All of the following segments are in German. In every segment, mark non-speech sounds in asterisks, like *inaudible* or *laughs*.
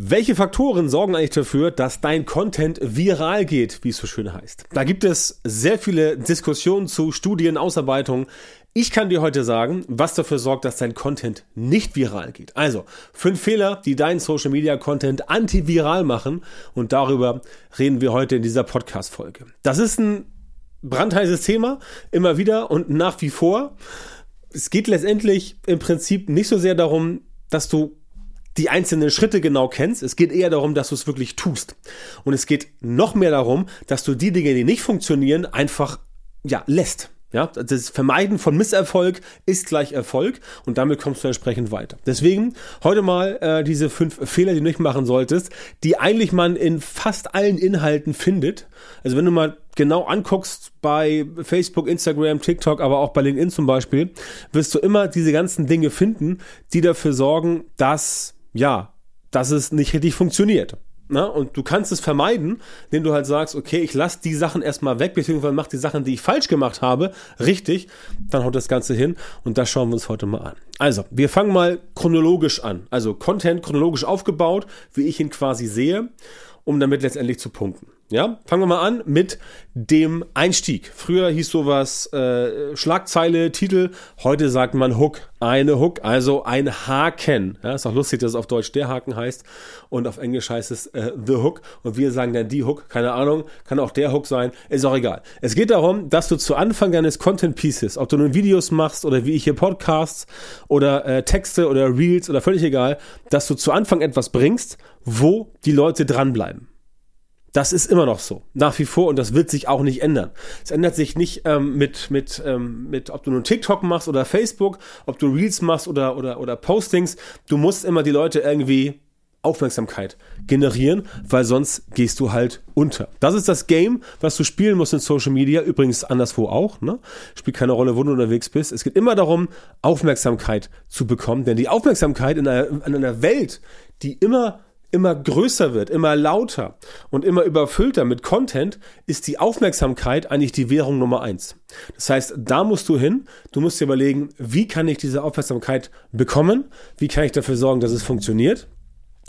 Welche Faktoren sorgen eigentlich dafür, dass dein Content viral geht, wie es so schön heißt? Da gibt es sehr viele Diskussionen zu, Studien, Ausarbeitungen. Ich kann dir heute sagen, was dafür sorgt, dass dein Content nicht viral geht. Also, fünf Fehler, die deinen Social Media Content antiviral machen und darüber reden wir heute in dieser Podcast Folge. Das ist ein brandheißes Thema, immer wieder und nach wie vor. Es geht letztendlich im Prinzip nicht so sehr darum, dass du die einzelnen Schritte genau kennst. Es geht eher darum, dass du es wirklich tust. Und es geht noch mehr darum, dass du die Dinge, die nicht funktionieren, einfach ja, lässt. Ja, das Vermeiden von Misserfolg ist gleich Erfolg und damit kommst du entsprechend weiter. Deswegen heute mal äh, diese fünf Fehler, die du nicht machen solltest, die eigentlich man in fast allen Inhalten findet. Also wenn du mal genau anguckst bei Facebook, Instagram, TikTok, aber auch bei LinkedIn zum Beispiel, wirst du immer diese ganzen Dinge finden, die dafür sorgen, dass ja, dass es nicht richtig funktioniert. Na, und du kannst es vermeiden, indem du halt sagst, okay, ich lasse die Sachen erstmal weg, beziehungsweise mach die Sachen, die ich falsch gemacht habe, richtig, dann haut das Ganze hin und das schauen wir uns heute mal an. Also, wir fangen mal chronologisch an. Also Content chronologisch aufgebaut, wie ich ihn quasi sehe, um damit letztendlich zu punkten. Ja, fangen wir mal an mit dem Einstieg. Früher hieß sowas äh, Schlagzeile, Titel. Heute sagt man Hook, eine Hook, also ein Haken. Ja, ist auch lustig, dass es auf Deutsch der Haken heißt und auf Englisch heißt es äh, The Hook und wir sagen dann die Hook. Keine Ahnung, kann auch der Hook sein, ist auch egal. Es geht darum, dass du zu Anfang deines Content Pieces, ob du nun Videos machst oder wie ich hier Podcasts oder äh, Texte oder Reels oder völlig egal, dass du zu Anfang etwas bringst, wo die Leute dranbleiben. Das ist immer noch so, nach wie vor, und das wird sich auch nicht ändern. Es ändert sich nicht ähm, mit, mit, ähm, mit, ob du nun TikTok machst oder Facebook, ob du Reels machst oder, oder, oder Postings. Du musst immer die Leute irgendwie Aufmerksamkeit generieren, weil sonst gehst du halt unter. Das ist das Game, was du spielen musst in Social Media, übrigens anderswo auch. Ne? Spielt keine Rolle, wo du unterwegs bist. Es geht immer darum, Aufmerksamkeit zu bekommen, denn die Aufmerksamkeit in einer, in einer Welt, die immer immer größer wird, immer lauter und immer überfüllter mit Content, ist die Aufmerksamkeit eigentlich die Währung Nummer eins. Das heißt, da musst du hin, du musst dir überlegen, wie kann ich diese Aufmerksamkeit bekommen, wie kann ich dafür sorgen, dass es funktioniert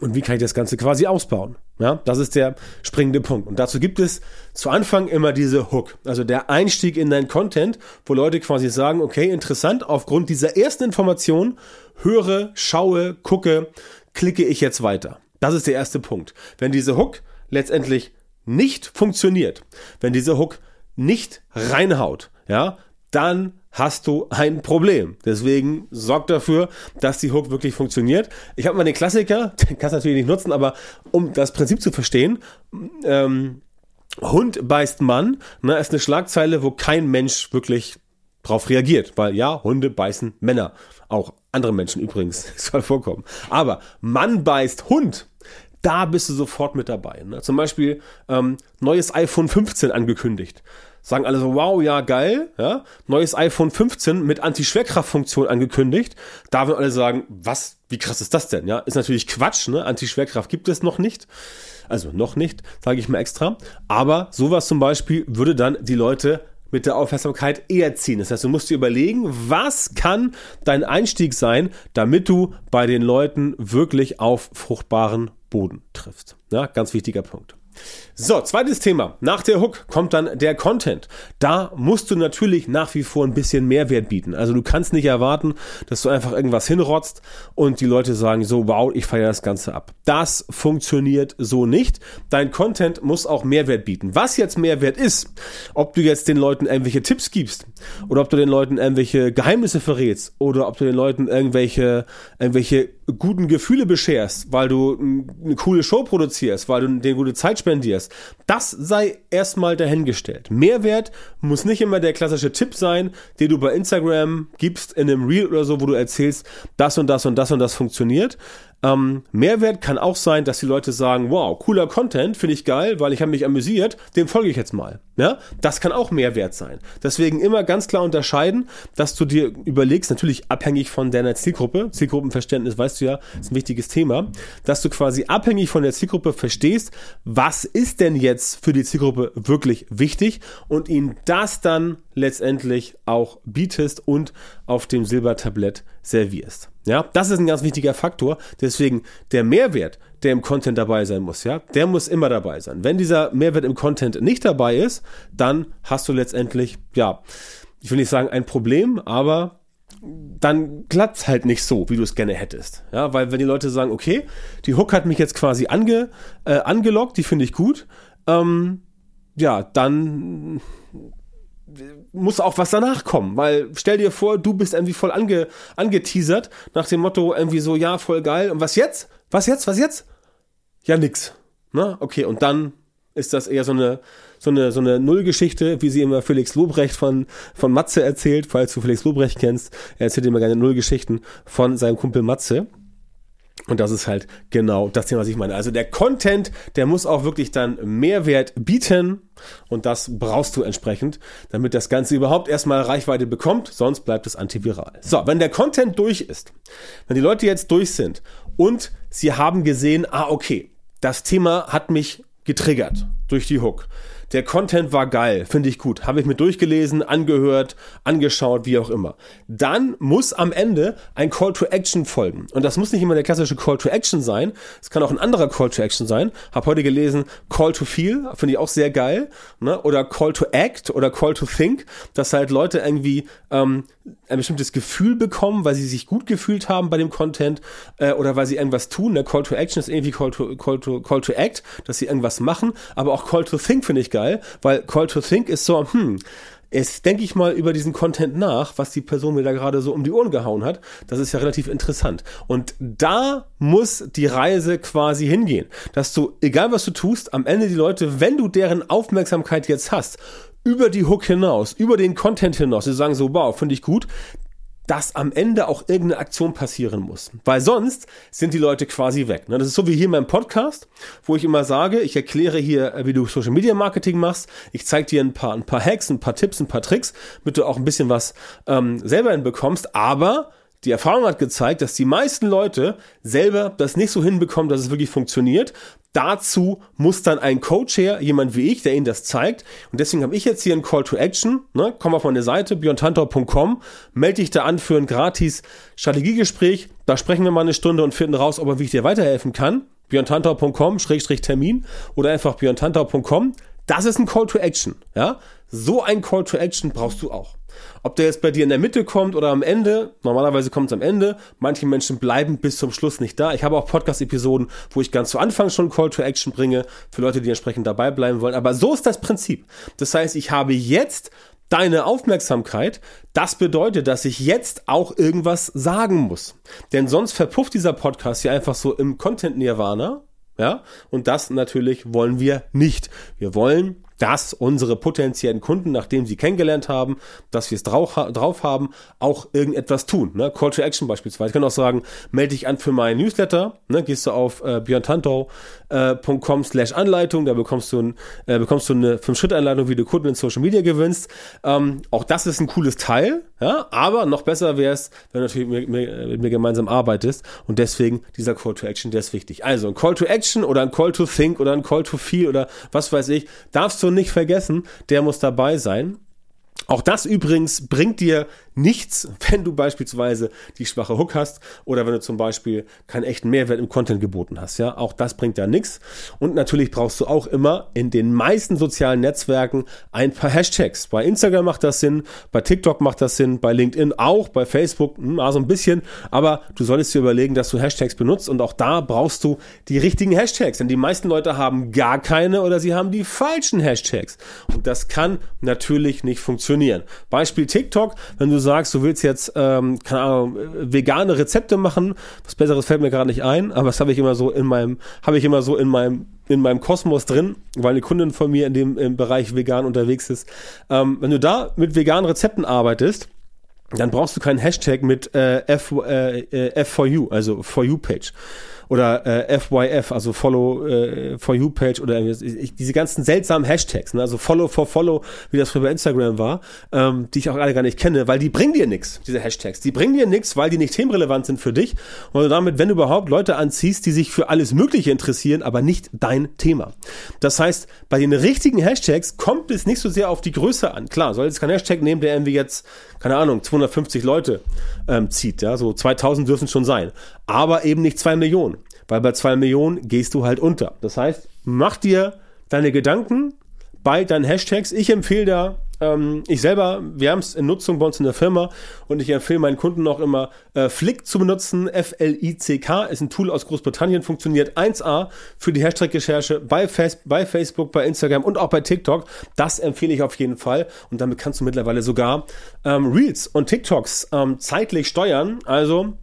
und wie kann ich das Ganze quasi ausbauen. Ja, das ist der springende Punkt. Und dazu gibt es zu Anfang immer diese Hook, also der Einstieg in dein Content, wo Leute quasi sagen, okay, interessant, aufgrund dieser ersten Information höre, schaue, gucke, klicke ich jetzt weiter. Das ist der erste Punkt. Wenn diese Hook letztendlich nicht funktioniert, wenn diese Hook nicht reinhaut, ja, dann hast du ein Problem. Deswegen sorg dafür, dass die Hook wirklich funktioniert. Ich habe mal den Klassiker, *laughs* den kannst du natürlich nicht nutzen, aber um das Prinzip zu verstehen, ähm, Hund beißt Mann, ne, ist eine Schlagzeile, wo kein Mensch wirklich drauf reagiert, weil ja, Hunde beißen Männer. Auch andere Menschen übrigens, *laughs* soll vorkommen. Aber Mann beißt Hund, da bist du sofort mit dabei. Ne? Zum Beispiel ähm, neues iPhone 15 angekündigt. Sagen alle so, wow, ja, geil. Ja? Neues iPhone 15 mit Anti-Schwerkraft-Funktion angekündigt. Da würden alle sagen, was, wie krass ist das denn? Ja, ist natürlich Quatsch. Ne? Anti-Schwerkraft gibt es noch nicht. Also noch nicht, sage ich mal extra. Aber sowas zum Beispiel würde dann die Leute mit der Aufmerksamkeit eher ziehen. Das heißt, du musst dir überlegen, was kann dein Einstieg sein, damit du bei den Leuten wirklich auf fruchtbaren Boden triffst. Ja, ganz wichtiger Punkt. So, zweites Thema. Nach der Hook kommt dann der Content. Da musst du natürlich nach wie vor ein bisschen Mehrwert bieten. Also du kannst nicht erwarten, dass du einfach irgendwas hinrotzt und die Leute sagen so, wow, ich feiere das Ganze ab. Das funktioniert so nicht. Dein Content muss auch Mehrwert bieten. Was jetzt Mehrwert ist, ob du jetzt den Leuten irgendwelche Tipps gibst oder ob du den Leuten irgendwelche Geheimnisse verrätst oder ob du den Leuten irgendwelche, irgendwelche guten Gefühle bescherst, weil du eine coole Show produzierst, weil du denen gute Zeit spendierst. Das sei erstmal dahingestellt. Mehrwert muss nicht immer der klassische Tipp sein, den du bei Instagram gibst in einem Reel oder so, wo du erzählst, das und das und das und das funktioniert, ähm, Mehrwert kann auch sein, dass die Leute sagen, wow, cooler Content, finde ich geil, weil ich habe mich amüsiert, dem folge ich jetzt mal. Ja, das kann auch Mehrwert sein. Deswegen immer ganz klar unterscheiden, dass du dir überlegst, natürlich abhängig von deiner Zielgruppe, Zielgruppenverständnis weißt du ja, ist ein wichtiges Thema, dass du quasi abhängig von der Zielgruppe verstehst, was ist denn jetzt für die Zielgruppe wirklich wichtig und ihnen das dann letztendlich auch bietest und auf dem Silbertablett servierst. Ja, das ist ein ganz wichtiger Faktor. Deswegen der Mehrwert, der im Content dabei sein muss, ja, der muss immer dabei sein. Wenn dieser Mehrwert im Content nicht dabei ist, dann hast du letztendlich, ja, ich will nicht sagen ein Problem, aber dann klappt's halt nicht so, wie du es gerne hättest. Ja, weil wenn die Leute sagen, okay, die Hook hat mich jetzt quasi ange, äh, angelockt, die finde ich gut, ähm, ja, dann muss auch was danach kommen, weil stell dir vor, du bist irgendwie voll ange, angeteasert nach dem Motto irgendwie so, ja, voll geil. Und was jetzt? Was jetzt? Was jetzt? Ja, nix. Na, okay, und dann ist das eher so eine, so eine, so eine Nullgeschichte, wie sie immer Felix Lobrecht von, von Matze erzählt, falls du Felix Lobrecht kennst. Er erzählt immer gerne Nullgeschichten von seinem Kumpel Matze. Und das ist halt genau das Thema, was ich meine. Also der Content, der muss auch wirklich dann Mehrwert bieten. Und das brauchst du entsprechend, damit das Ganze überhaupt erstmal Reichweite bekommt. Sonst bleibt es antiviral. So, wenn der Content durch ist, wenn die Leute jetzt durch sind und sie haben gesehen, ah, okay, das Thema hat mich getriggert durch die Hook. Der Content war geil, finde ich gut. Habe ich mir durchgelesen, angehört, angeschaut, wie auch immer. Dann muss am Ende ein Call to Action folgen. Und das muss nicht immer der klassische Call to Action sein. Es kann auch ein anderer Call to Action sein. Hab heute gelesen, Call to Feel, finde ich auch sehr geil. Ne? Oder Call to Act oder Call to Think, dass halt Leute irgendwie ähm, ein bestimmtes Gefühl bekommen, weil sie sich gut gefühlt haben bei dem Content äh, oder weil sie irgendwas tun. Der Call to Action ist irgendwie Call to, Call to, Call to Act, dass sie irgendwas machen. Aber auch Call to Think finde ich geil, weil Call to Think ist so, hm, Jetzt denke ich mal über diesen Content nach, was die Person mir da gerade so um die Ohren gehauen hat. Das ist ja relativ interessant. Und da muss die Reise quasi hingehen. Dass du, egal was du tust, am Ende die Leute, wenn du deren Aufmerksamkeit jetzt hast, über die Hook hinaus, über den Content hinaus, sie sagen so, wow, finde ich gut, dass am Ende auch irgendeine Aktion passieren muss. Weil sonst sind die Leute quasi weg. Ne? Das ist so wie hier in meinem Podcast, wo ich immer sage, ich erkläre hier, wie du Social Media Marketing machst. Ich zeige dir ein paar, ein paar Hacks, ein paar Tipps, ein paar Tricks, damit du auch ein bisschen was ähm, selber hinbekommst. Aber die Erfahrung hat gezeigt, dass die meisten Leute selber das nicht so hinbekommen, dass es wirklich funktioniert. Dazu muss dann ein Coach her, jemand wie ich, der ihnen das zeigt. Und deswegen habe ich jetzt hier einen Call to Action. Ne? Komm auf meine Seite, björntantor.com, melde dich da an für ein gratis Strategiegespräch. Da sprechen wir mal eine Stunde und finden raus, ob und wie ich dir weiterhelfen kann. björntantor.com, Schrägstrich Termin oder einfach björntantor.com. Das ist ein Call to Action. Ja? So ein Call to Action brauchst du auch. Ob der jetzt bei dir in der Mitte kommt oder am Ende, normalerweise kommt es am Ende. Manche Menschen bleiben bis zum Schluss nicht da. Ich habe auch Podcast-Episoden, wo ich ganz zu Anfang schon Call to Action bringe, für Leute, die entsprechend dabei bleiben wollen. Aber so ist das Prinzip. Das heißt, ich habe jetzt deine Aufmerksamkeit. Das bedeutet, dass ich jetzt auch irgendwas sagen muss. Denn sonst verpufft dieser Podcast hier einfach so im Content-Nirvana. Ja, und das natürlich wollen wir nicht. Wir wollen dass unsere potenziellen Kunden, nachdem sie kennengelernt haben, dass wir es drauf, drauf haben, auch irgendetwas tun. Ne? Call to Action beispielsweise. Ich kann auch sagen, melde dich an für meinen Newsletter. Ne? Gehst du auf äh, björntantau.com äh, slash Anleitung, da bekommst du, ein, äh, bekommst du eine 5-Schritt-Anleitung, wie du Kunden in Social Media gewinnst. Ähm, auch das ist ein cooles Teil, ja? aber noch besser wäre es, wenn du natürlich mit mir, mit mir gemeinsam arbeitest und deswegen dieser Call to Action, der ist wichtig. Also ein Call to Action oder ein Call to Think oder ein Call to Feel oder was weiß ich, darfst du nicht vergessen, der muss dabei sein. Auch das übrigens bringt dir nichts, *laughs* wenn du beispielsweise die schwache Hook hast oder wenn du zum Beispiel keinen echten Mehrwert im Content geboten hast. Ja, auch das bringt ja nichts. Und natürlich brauchst du auch immer in den meisten sozialen Netzwerken ein paar Hashtags. Bei Instagram macht das Sinn, bei TikTok macht das Sinn, bei LinkedIn auch, bei Facebook hm, also ein bisschen. Aber du solltest dir überlegen, dass du Hashtags benutzt und auch da brauchst du die richtigen Hashtags. Denn die meisten Leute haben gar keine oder sie haben die falschen Hashtags. Und das kann natürlich nicht funktionieren. Beispiel TikTok, wenn du sagst, du willst jetzt, ähm, keine Ahnung, vegane Rezepte machen, was Besseres fällt mir gerade nicht ein, aber das habe ich immer so in meinem, habe ich immer so in meinem in meinem Kosmos drin, weil eine Kundin von mir in dem im Bereich vegan unterwegs ist. Ähm, wenn du da mit veganen Rezepten arbeitest, dann brauchst du keinen Hashtag mit äh, F, äh, F4U, also For You Page oder äh, FYF, also Follow äh, for You Page oder ich, diese ganzen seltsamen Hashtags, ne? also Follow for Follow, wie das früher bei Instagram war, ähm, die ich auch alle gar nicht kenne, weil die bringen dir nichts, diese Hashtags. Die bringen dir nichts, weil die nicht themenrelevant sind für dich und damit, wenn du überhaupt Leute anziehst, die sich für alles Mögliche interessieren, aber nicht dein Thema. Das heißt, bei den richtigen Hashtags kommt es nicht so sehr auf die Größe an. Klar, soll jetzt kein Hashtag nehmen, der irgendwie jetzt, keine Ahnung, 250 Leute ähm, zieht, ja, so 2000 dürfen schon sein, aber eben nicht zwei Millionen, weil bei zwei Millionen gehst du halt unter. Das heißt, mach dir deine Gedanken bei deinen Hashtags. Ich empfehle da ähm, ich selber, wir haben es in Nutzung bei uns in der Firma und ich empfehle meinen Kunden auch immer, äh, Flick zu benutzen. F-L-I-C-K ist ein Tool aus Großbritannien, funktioniert 1A für die Hashtag-Recherche bei, bei Facebook, bei Instagram und auch bei TikTok. Das empfehle ich auf jeden Fall und damit kannst du mittlerweile sogar ähm, Reels und TikToks ähm, zeitlich steuern. Also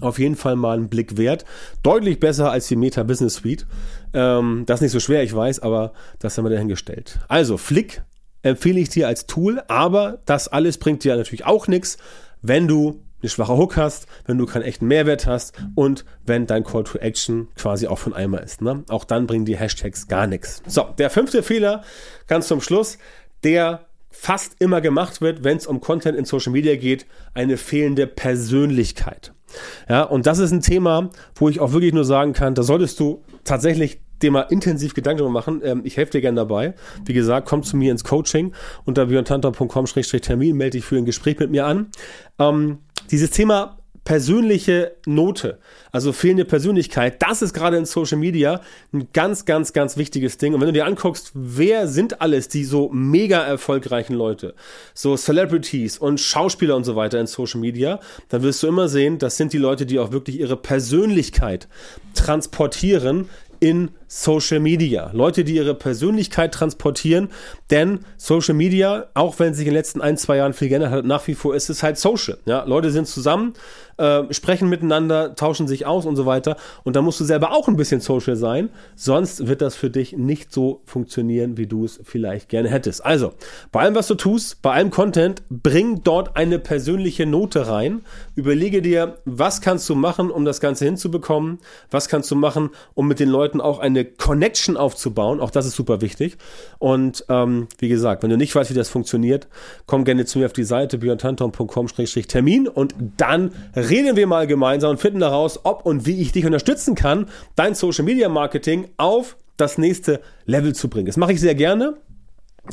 auf jeden Fall mal einen Blick wert. Deutlich besser als die Meta Business Suite. Ähm, das ist nicht so schwer, ich weiß, aber das haben wir dahingestellt. Also Flick empfehle ich dir als Tool, aber das alles bringt dir natürlich auch nichts, wenn du eine schwache Hook hast, wenn du keinen echten Mehrwert hast und wenn dein Call to Action quasi auch von einmal ist. Ne? Auch dann bringen die Hashtags gar nichts. So, der fünfte Fehler, ganz zum Schluss, der fast immer gemacht wird, wenn es um Content in Social Media geht, eine fehlende Persönlichkeit. Ja, und das ist ein Thema, wo ich auch wirklich nur sagen kann, da solltest du tatsächlich dir mal intensiv Gedanken machen. Ähm, ich helfe dir gerne dabei. Wie gesagt, komm zu mir ins Coaching unter björntantor.com-termin, melde dich für ein Gespräch mit mir an. Ähm, dieses Thema persönliche Note, also fehlende Persönlichkeit, das ist gerade in Social Media ein ganz, ganz, ganz wichtiges Ding. Und wenn du dir anguckst, wer sind alles die so mega erfolgreichen Leute, so Celebrities und Schauspieler und so weiter in Social Media, dann wirst du immer sehen, das sind die Leute, die auch wirklich ihre Persönlichkeit transportieren in Social Media. Leute, die ihre Persönlichkeit transportieren, denn Social Media, auch wenn sich in den letzten ein, zwei Jahren viel geändert hat, nach wie vor ist es halt Social. Ja, Leute sind zusammen, äh, sprechen miteinander, tauschen sich aus und so weiter. Und da musst du selber auch ein bisschen Social sein, sonst wird das für dich nicht so funktionieren, wie du es vielleicht gerne hättest. Also, bei allem, was du tust, bei allem Content, bring dort eine persönliche Note rein. Überlege dir, was kannst du machen, um das Ganze hinzubekommen? Was kannst du machen, um mit den Leuten auch eine eine Connection aufzubauen. Auch das ist super wichtig. Und ähm, wie gesagt, wenn du nicht weißt, wie das funktioniert, komm gerne zu mir auf die Seite björntanton.com-termin und dann reden wir mal gemeinsam und finden heraus, ob und wie ich dich unterstützen kann, dein Social Media Marketing auf das nächste Level zu bringen. Das mache ich sehr gerne.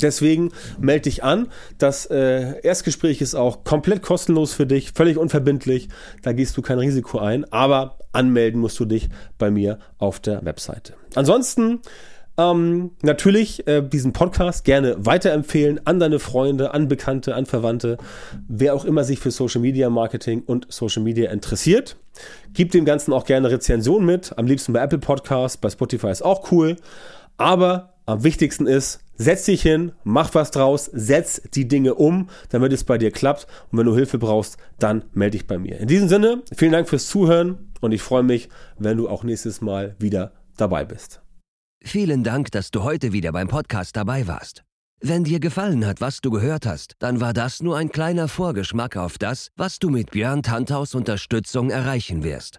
Deswegen melde dich an. Das äh, Erstgespräch ist auch komplett kostenlos für dich, völlig unverbindlich. Da gehst du kein Risiko ein, aber anmelden musst du dich bei mir auf der Webseite. Ansonsten ähm, natürlich äh, diesen Podcast gerne weiterempfehlen an deine Freunde, an Bekannte, an Verwandte, wer auch immer sich für Social Media Marketing und Social Media interessiert. Gib dem Ganzen auch gerne Rezension mit, am liebsten bei Apple Podcasts, bei Spotify ist auch cool. Aber am wichtigsten ist, setz dich hin, mach was draus, setz die Dinge um, damit es bei dir klappt. Und wenn du Hilfe brauchst, dann melde dich bei mir. In diesem Sinne, vielen Dank fürs Zuhören und ich freue mich, wenn du auch nächstes Mal wieder dabei bist. Vielen Dank, dass du heute wieder beim Podcast dabei warst. Wenn dir gefallen hat, was du gehört hast, dann war das nur ein kleiner Vorgeschmack auf das, was du mit Björn Tanthaus Unterstützung erreichen wirst.